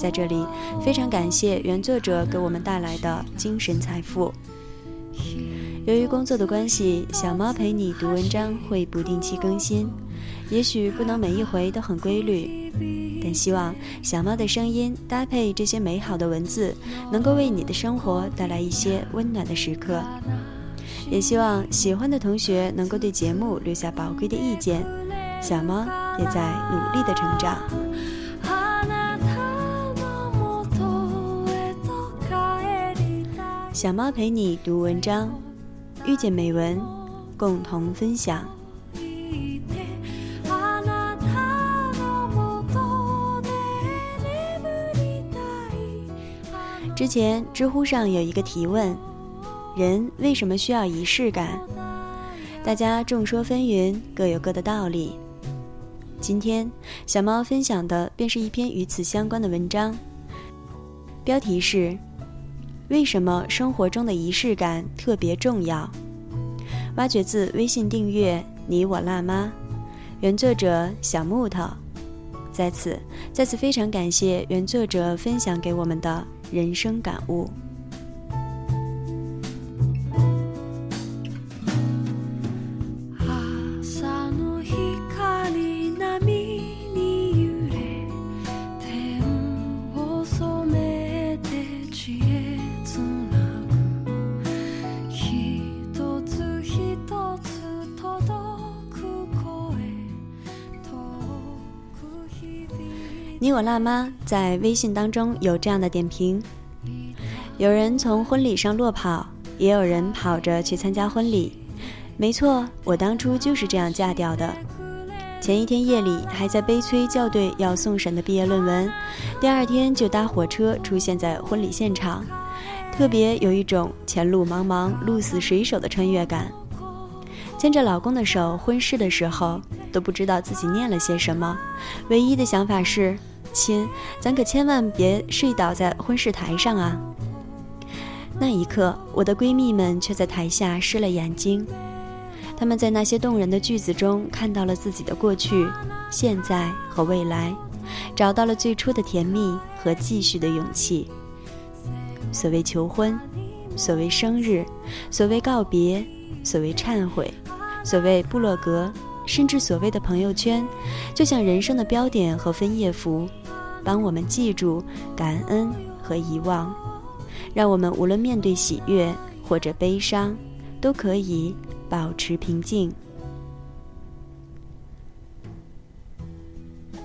在这里，非常感谢原作者给我们带来的精神财富。由于工作的关系，小猫陪你读文章会不定期更新，也许不能每一回都很规律，但希望小猫的声音搭配这些美好的文字，能够为你的生活带来一些温暖的时刻。也希望喜欢的同学能够对节目留下宝贵的意见，小猫也在努力的成长。小猫陪你读文章，遇见美文，共同分享。之前知乎上有一个提问：人为什么需要仪式感？大家众说纷纭，各有各的道理。今天小猫分享的便是一篇与此相关的文章，标题是。为什么生活中的仪式感特别重要？挖掘自微信订阅“你我辣妈”，原作者小木头。在此，再次非常感谢原作者分享给我们的人生感悟。我辣妈在微信当中有这样的点评：有人从婚礼上落跑，也有人跑着去参加婚礼。没错，我当初就是这样嫁掉的。前一天夜里还在悲催校对要送审的毕业论文，第二天就搭火车出现在婚礼现场，特别有一种前路茫茫、鹿死谁手的穿越感。牵着老公的手婚事的时候，都不知道自己念了些什么，唯一的想法是。亲，咱可千万别睡倒在婚事台上啊！那一刻，我的闺蜜们却在台下湿了眼睛。她们在那些动人的句子中看到了自己的过去、现在和未来，找到了最初的甜蜜和继续的勇气。所谓求婚，所谓生日，所谓告别，所谓忏悔，所谓部落格，甚至所谓的朋友圈，就像人生的标点和分页符。帮我们记住感恩和遗忘，让我们无论面对喜悦或者悲伤，都可以保持平静。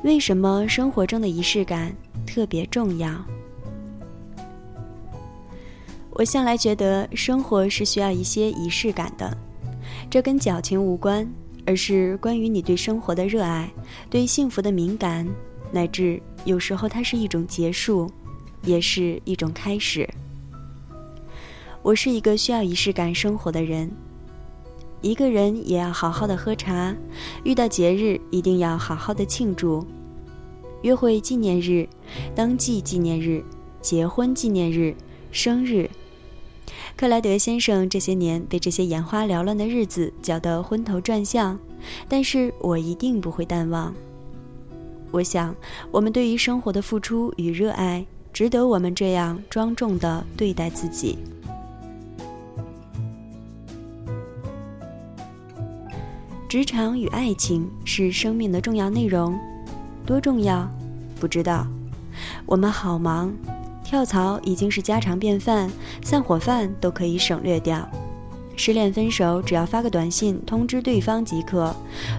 为什么生活中的仪式感特别重要？我向来觉得生活是需要一些仪式感的，这跟矫情无关，而是关于你对生活的热爱，对幸福的敏感。乃至有时候，它是一种结束，也是一种开始。我是一个需要仪式感生活的人。一个人也要好好的喝茶，遇到节日一定要好好的庆祝。约会纪念日、登记纪念日、结婚纪念日、生日，克莱德先生这些年被这些眼花缭乱的日子搅得昏头转向，但是我一定不会淡忘。我想，我们对于生活的付出与热爱，值得我们这样庄重的对待自己。职场与爱情是生命的重要内容，多重要？不知道。我们好忙，跳槽已经是家常便饭，散伙饭都可以省略掉。失恋分手，只要发个短信通知对方即可。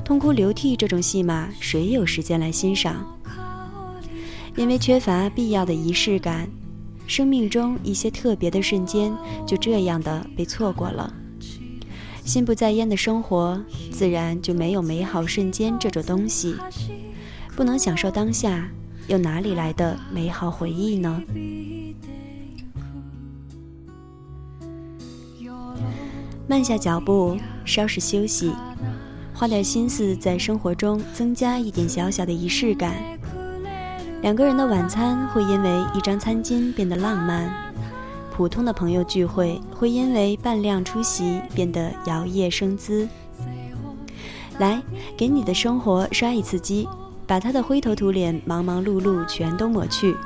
痛哭流涕这种戏码，谁有时间来欣赏？因为缺乏必要的仪式感，生命中一些特别的瞬间就这样的被错过了。心不在焉的生活，自然就没有美好瞬间这种东西。不能享受当下，又哪里来的美好回忆呢？慢下脚步，稍事休息，花点心思在生活中增加一点小小的仪式感。两个人的晚餐会因为一张餐巾变得浪漫，普通的朋友聚会会因为半量出席变得摇曳生姿。来，给你的生活刷一次机，把他的灰头土脸、忙忙碌碌全都抹去。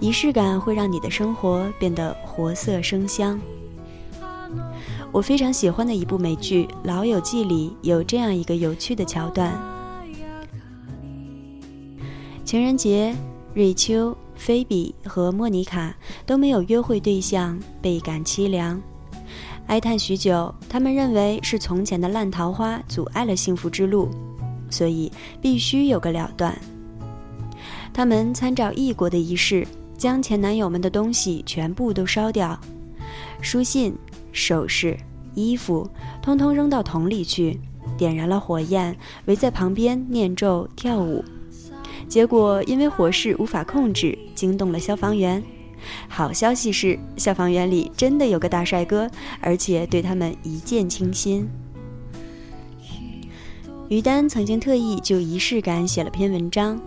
仪式感会让你的生活变得活色生香。我非常喜欢的一部美剧《老友记》里有这样一个有趣的桥段：情人节，瑞秋、菲比和莫妮卡都没有约会对象，倍感凄凉，哀叹许久。他们认为是从前的烂桃花阻碍了幸福之路，所以必须有个了断。他们参照异国的仪式，将前男友们的东西全部都烧掉，书信。首饰、衣服，通通扔到桶里去，点燃了火焰，围在旁边念咒跳舞。结果因为火势无法控制，惊动了消防员。好消息是，消防员里真的有个大帅哥，而且对他们一见倾心。于丹曾经特意就仪式感写了篇文章，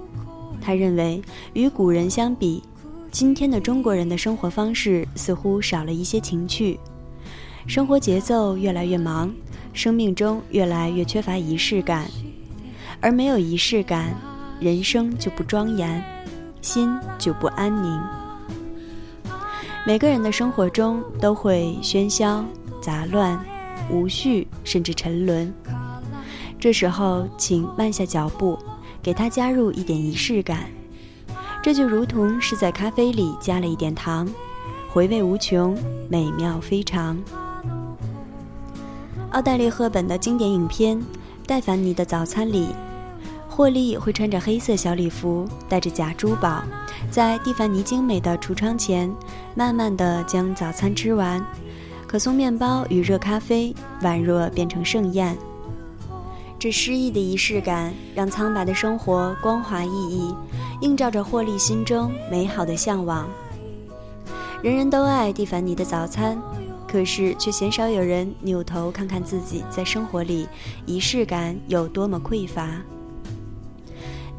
他认为与古人相比，今天的中国人的生活方式似乎少了一些情趣。生活节奏越来越忙，生命中越来越缺乏仪式感，而没有仪式感，人生就不庄严，心就不安宁。每个人的生活中都会喧嚣、杂乱、无序，甚至沉沦。这时候，请慢下脚步，给它加入一点仪式感。这就如同是在咖啡里加了一点糖，回味无穷，美妙非常。奥黛丽·赫本的经典影片《戴凡尼的早餐》里，霍利会穿着黑色小礼服，带着假珠宝，在蒂凡尼精美的橱窗前，慢慢地将早餐吃完。可颂面包与热咖啡宛若变成盛宴。这诗意的仪式感，让苍白的生活光滑熠熠，映照着霍利心中美好的向往。人人都爱蒂凡尼的早餐。可是，却鲜少有人扭头看看自己在生活里仪式感有多么匮乏。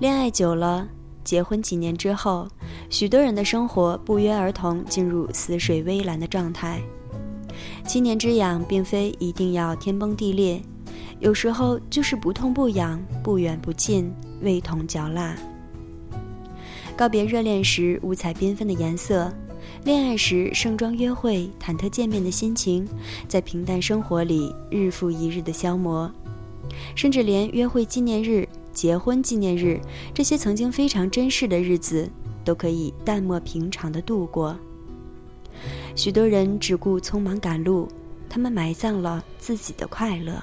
恋爱久了，结婚几年之后，许多人的生活不约而同进入死水微澜的状态。七年之痒，并非一定要天崩地裂，有时候就是不痛不痒，不远不近，味同嚼蜡。告别热恋时五彩缤纷的颜色。恋爱时盛装约会、忐忑见面的心情，在平淡生活里日复一日的消磨，甚至连约会纪念日、结婚纪念日这些曾经非常珍视的日子，都可以淡漠平常的度过。许多人只顾匆忙赶路，他们埋葬了自己的快乐。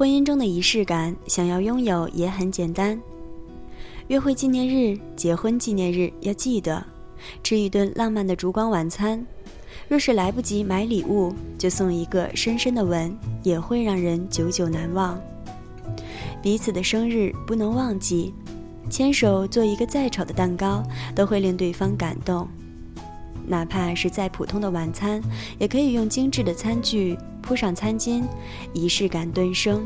婚姻中的仪式感，想要拥有也很简单。约会纪念日、结婚纪念日要记得吃一顿浪漫的烛光晚餐。若是来不及买礼物，就送一个深深的吻，也会让人久久难忘。彼此的生日不能忘记，牵手做一个再丑的蛋糕，都会令对方感动。哪怕是再普通的晚餐，也可以用精致的餐具铺上餐巾，仪式感顿生。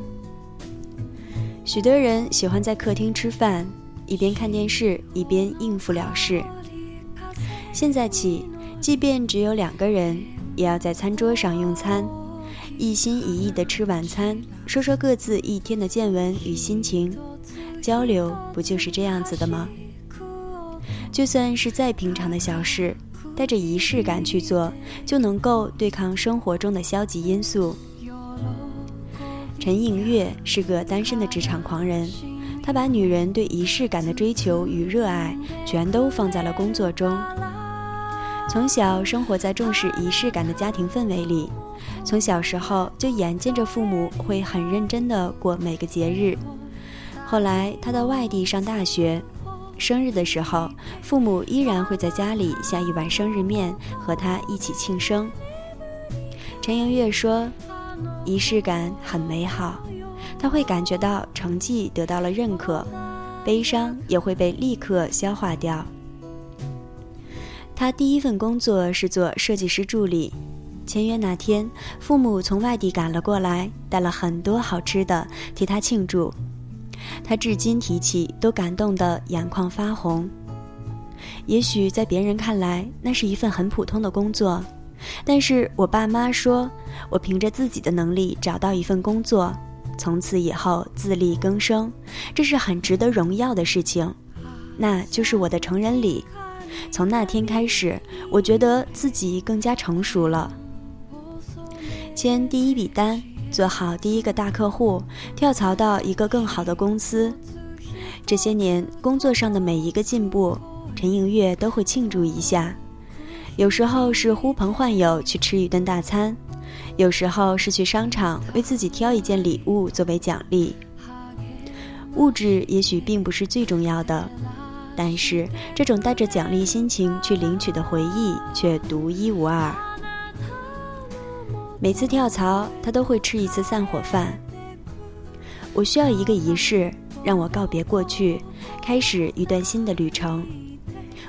许多人喜欢在客厅吃饭。一边看电视一边应付了事。现在起，即便只有两个人，也要在餐桌上用餐，一心一意地吃晚餐，说说各自一天的见闻与心情，交流不就是这样子的吗？就算是再平常的小事，带着仪式感去做，就能够对抗生活中的消极因素。陈颖月是个单身的职场狂人。他把女人对仪式感的追求与热爱，全都放在了工作中。从小生活在重视仪式感的家庭氛围里，从小时候就眼见着父母会很认真地过每个节日。后来他到外地上大学，生日的时候，父母依然会在家里下一碗生日面和他一起庆生。陈莹月说：“仪式感很美好。”他会感觉到成绩得到了认可，悲伤也会被立刻消化掉。他第一份工作是做设计师助理。签约那天，父母从外地赶了过来，带了很多好吃的替他庆祝。他至今提起都感动得眼眶发红。也许在别人看来，那是一份很普通的工作，但是我爸妈说，我凭着自己的能力找到一份工作，从此以后自力更生，这是很值得荣耀的事情。那就是我的成人礼。从那天开始，我觉得自己更加成熟了。签第一笔单，做好第一个大客户，跳槽到一个更好的公司。这些年工作上的每一个进步，陈莹月都会庆祝一下。有时候是呼朋唤友去吃一顿大餐，有时候是去商场为自己挑一件礼物作为奖励。物质也许并不是最重要的，但是这种带着奖励心情去领取的回忆却独一无二。每次跳槽，他都会吃一次散伙饭。我需要一个仪式，让我告别过去，开始一段新的旅程。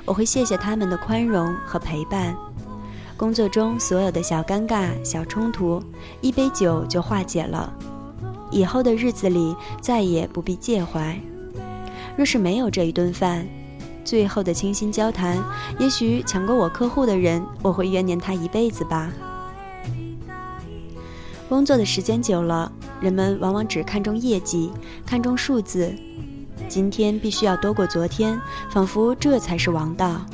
我会谢谢他们的宽容和陪伴。工作中所有的小尴尬、小冲突，一杯酒就化解了。以后的日子里再也不必介怀。若是没有这一顿饭，最后的倾心交谈，也许抢过我客户的人，我会怨念他一辈子吧。工作的时间久了，人们往往只看重业绩，看重数字。今天必须要多过昨天，仿佛这才是王道。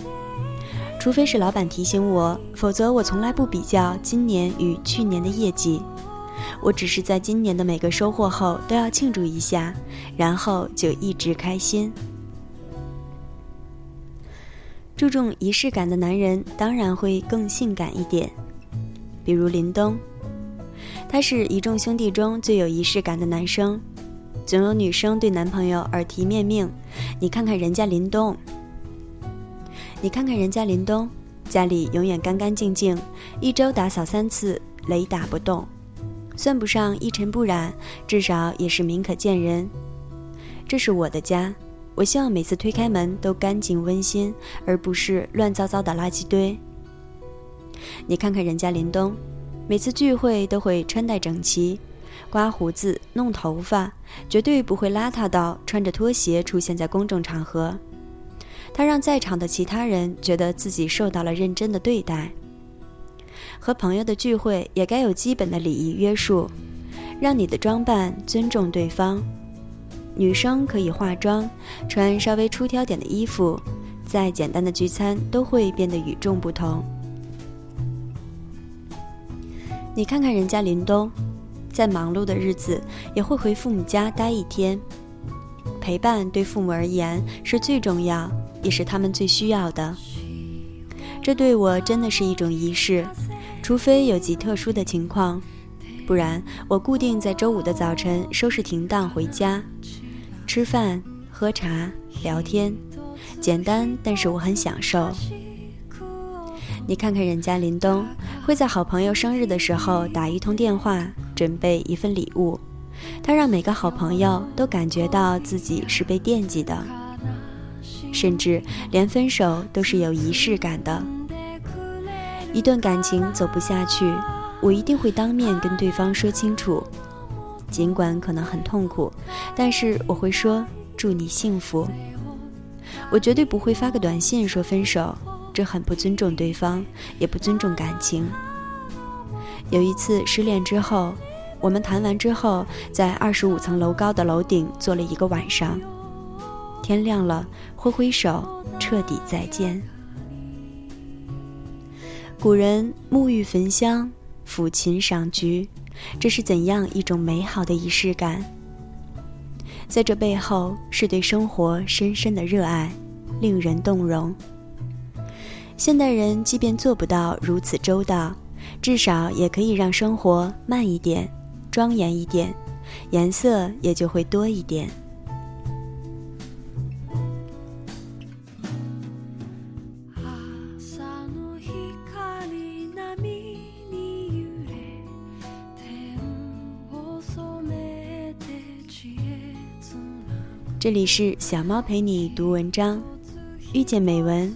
除非是老板提醒我，否则我从来不比较今年与去年的业绩。我只是在今年的每个收获后都要庆祝一下，然后就一直开心。注重仪式感的男人当然会更性感一点，比如林东。他是一众兄弟中最有仪式感的男生，总有女生对男朋友耳提面命：“你看看人家林东，你看看人家林东，家里永远干干净净，一周打扫三次，雷打不动，算不上一尘不染，至少也是明可见人。这是我的家，我希望每次推开门都干净温馨，而不是乱糟糟的垃圾堆。你看看人家林东。”每次聚会都会穿戴整齐，刮胡子、弄头发，绝对不会邋遢到穿着拖鞋出现在公众场合。他让在场的其他人觉得自己受到了认真的对待。和朋友的聚会也该有基本的礼仪约束，让你的装扮尊重对方。女生可以化妆，穿稍微出挑点的衣服，再简单的聚餐都会变得与众不同。你看看人家林东，在忙碌的日子也会回父母家待一天。陪伴对父母而言是最重要，也是他们最需要的。这对我真的是一种仪式，除非有极特殊的情况，不然我固定在周五的早晨收拾停当回家，吃饭、喝茶、聊天，简单，但是我很享受。你看看人家林东，会在好朋友生日的时候打一通电话，准备一份礼物。他让每个好朋友都感觉到自己是被惦记的，甚至连分手都是有仪式感的。一段感情走不下去，我一定会当面跟对方说清楚，尽管可能很痛苦，但是我会说祝你幸福。我绝对不会发个短信说分手。这很不尊重对方，也不尊重感情。有一次失恋之后，我们谈完之后，在二十五层楼高的楼顶坐了一个晚上。天亮了，挥挥手，彻底再见。古人沐浴焚香，抚琴赏菊，这是怎样一种美好的仪式感？在这背后，是对生活深深的热爱，令人动容。现代人即便做不到如此周到，至少也可以让生活慢一点、庄严一点，颜色也就会多一点。这里是小猫陪你读文章，遇见美文，